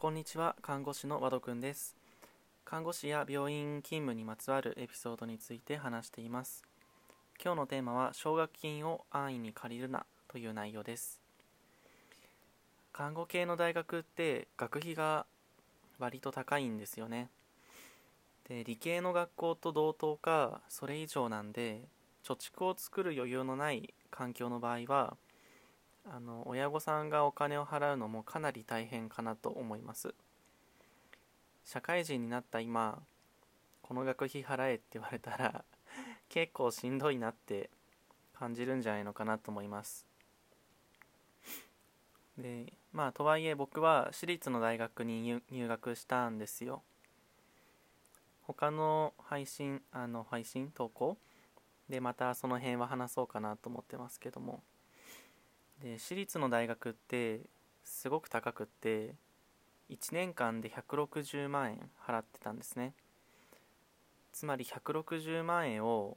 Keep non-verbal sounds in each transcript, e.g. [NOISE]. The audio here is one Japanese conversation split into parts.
こんにちは看護師の和戸くんです。看護師や病院勤務にまつわるエピソードについて話しています。今日のテーマは奨学金を安易に借りるなという内容です。看護系の大学って学費が割と高いんですよね。で理系の学校と同等かそれ以上なんで貯蓄を作る余裕のない環境の場合はあの親御さんがお金を払うのもかなり大変かなと思います。社会人になった今この学費払えって言われたら結構しんどいなって感じるんじゃないのかなと思います。でまあとはいえ僕は私立の大学に入学したんですよ。他の配信あの配信投稿でまたその辺は話そうかなと思ってますけども。で私立の大学ってすごく高くって1年間で160万円払ってたんですね。つまり160万円を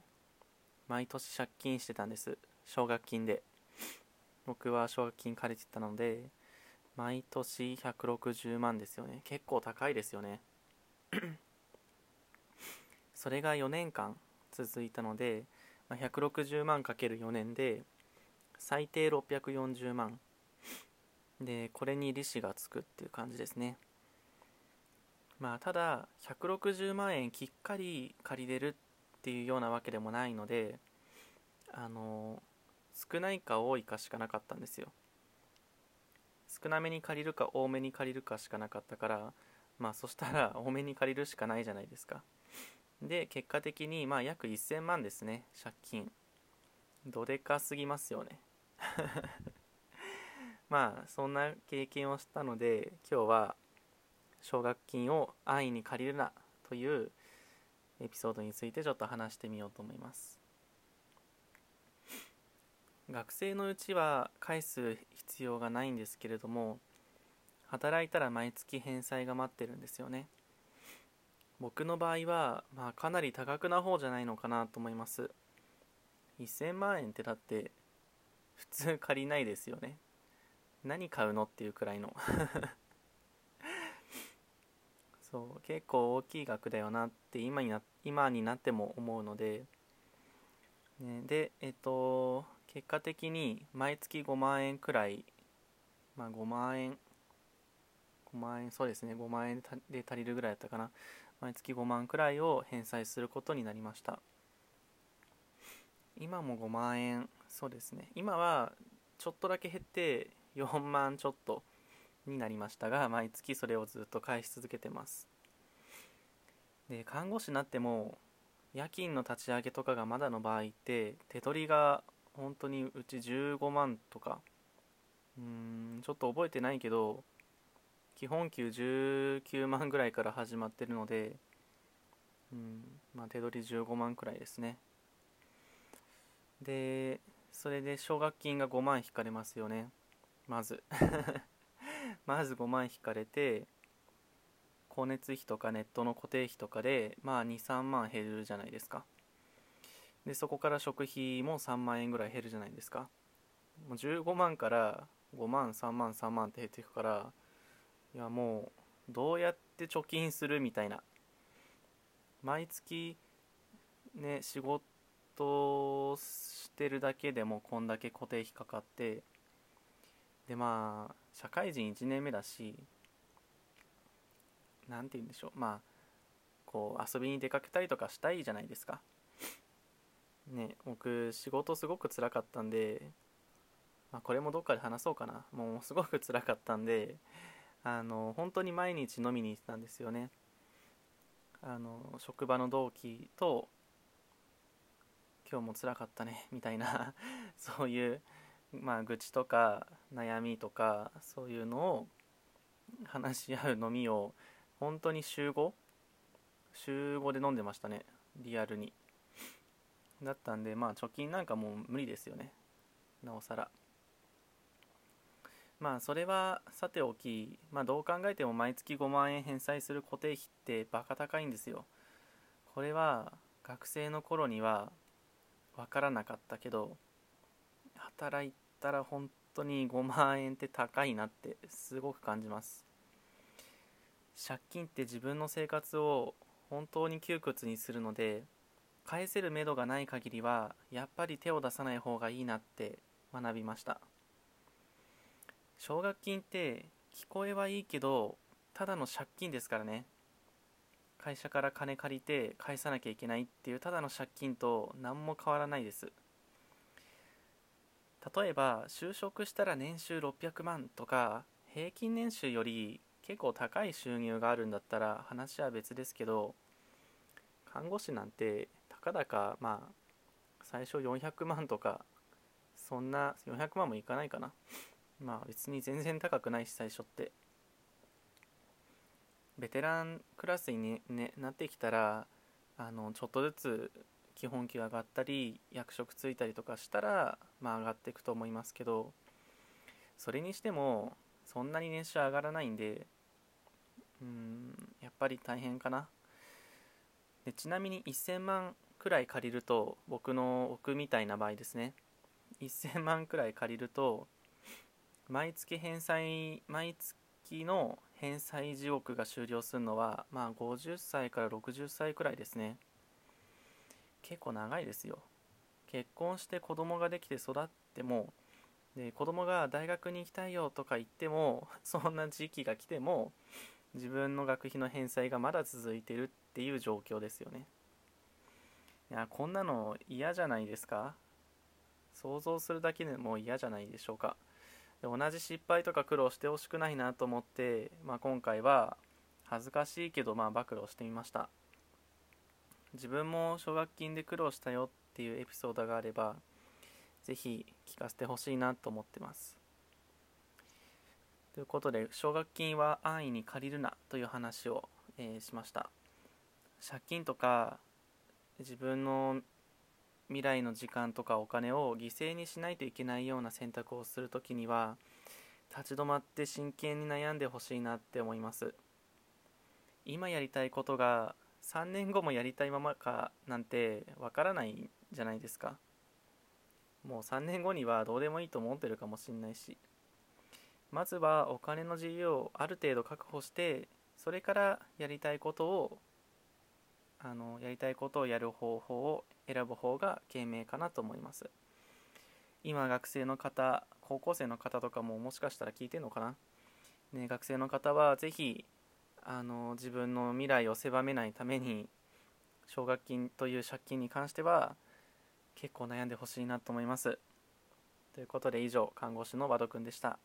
毎年借金してたんです。奨学金で。僕は奨学金借りてたので毎年160万ですよね。結構高いですよね。それが4年間続いたのでま160万かける4年で最低640万。でこれに利子がつくっていう感じですね。まあただ160万円きっかり借りれるっていうようなわけでもないのであの少ないか多いかしかなかったんですよ。少なめに借りるか多めに借りるかしかなかったからまあそしたら [LAUGHS] 多めに借りるしかないじゃないですか。で結果的にまあ約1000万ですね借金。どでかすぎますよね。[LAUGHS] まあそんな経験をしたので今日は奨学金を安易に借りるなというエピソードについてちょっと話してみようと思います。学生のうちは返す必要がないんですけれども働いたら毎月返済が待ってるんですよね。僕の場合は、まあ、かなり多額な方じゃないのかなと思います。1000万円ってだって普通借りないですよね。何買うのっていうくらいの。[LAUGHS] そう結構大きい額だよなって今にな今になっても思うので、ね、でえっと結果的に毎月5万円くらいまあ5万円5万円そうですね5万円で足りるぐらいだったかな。毎月5万くらいを返済することになりました。今も5万円。そうですね。今はちょっとだけ減って4万ちょっとになりましたが毎月それをずっと返し続けてます。で看護師になっても夜勤の立ち上げとかがまだの場合って手取りが本当にうち15万とか。うーんちょっと覚えてないけど基本給19万ぐらいから始まってるのでうんまあ手取り15万くらいですね。でそれで奨学金が5万引かれますよね。まず。[LAUGHS] まず5万引かれて光熱費とかネットの固定費とかでまあ23万減るじゃないですか。でそこから食費も3万円ぐらい減るじゃないですか。もう15万から5万3万3万って減っていくからいやもうどうやって貯金するみたいな。毎月ね仕事としてるだけでもこんだけ固定費かかってでまあ社会人1年目だし何て言うんでしょう。まあこう遊びに出かけたりとかしたいじゃないですか。ね僕仕事すごく辛かったんで、まあ、これもどっかで話そうかな。もうすごく辛かったんであの本当に毎日飲みに行ってたんですよね。あの職場の同期と今日も辛かったね [LAUGHS] みたいな [LAUGHS] そういうまあ愚痴とか悩みとかそういうのを話し合う飲みを本当に週 5? 週5で飲んでましたねリアルに。だったんでまあ貯金なんかもう無理ですよねなおさら。まあそれはさておきまあどう考えても毎月5万円返済する固定費ってバカ高いんですよ。これは学生の頃には分からなかったけど働いたら本当に5万円って高いなってすごく感じます。借金って自分の生活を本当に窮屈にするので返せるめどがない限りはやっぱり手を出さない方がいいなって学びました。奨学金って聞こえはいいけどただの借金ですからね。会社から金借りて返さなきゃいけないっていうただの借金と何も変わらないです。例えば就職したら年収600万とか平均年収より結構高い収入があるんだったら話は別ですけど看護師なんてたかだかまあ最初400万とかそんな400万もいかないかな。まあ別に全然高くないし最初って。ベテランクラスに、ね、なってきたらあのちょっとずつ基本給上がったり役職ついたりとかしたら、まあ、上がっていくと思いますけどそれにしてもそんなに年収上がらないんでうんやっぱり大変かな。でちなみに1000万くらい借りると僕の奥みたいな場合ですね。1000万くらい借りると毎月返済毎月の返済地獄が終了するのはまあ50歳から60歳くらいですね。結構長いですよ。結婚して子供ができて育ってもで子供が大学に行きたいよとか言っても [LAUGHS] そんな時期が来ても自分の学費の返済がまだ続いてるっていう状況ですよね。いやこんなの嫌じゃないですか？想像するだけでも嫌じゃないでしょうか。同じ失敗とか苦労してほしくないなと思って、まあ、今回は恥ずかしいけどまあ暴露してみました。自分も奨学金で苦労したよっていうエピソードがあればぜひ聞かせてほしいなと思ってます。ということで奨学金は安易に借りるなという話を、えー、しました。借金とか自分の未来の時間とかお金を犠牲にしないといけないような選択をするときには立ち止まって真剣に悩んでほしいなって思います。今やりたいことが3年後もやりたいままかなんてわからないじゃないですか。もう3年後にはどうでもいいと思ってるかもしんないし。まずはお金の自由をある程度確保してそれからやりたいことをあのやりたいことをやる方法を選ぶ方が賢明かなと思います。今学生の方高校生の方とかももしかしたら聞いてるのかな、ね、学生の方はぜひあの自分の未来を狭めないために奨学金という借金に関しては結構悩んでほしいなと思います。ということで以上看護師の和田くんでした。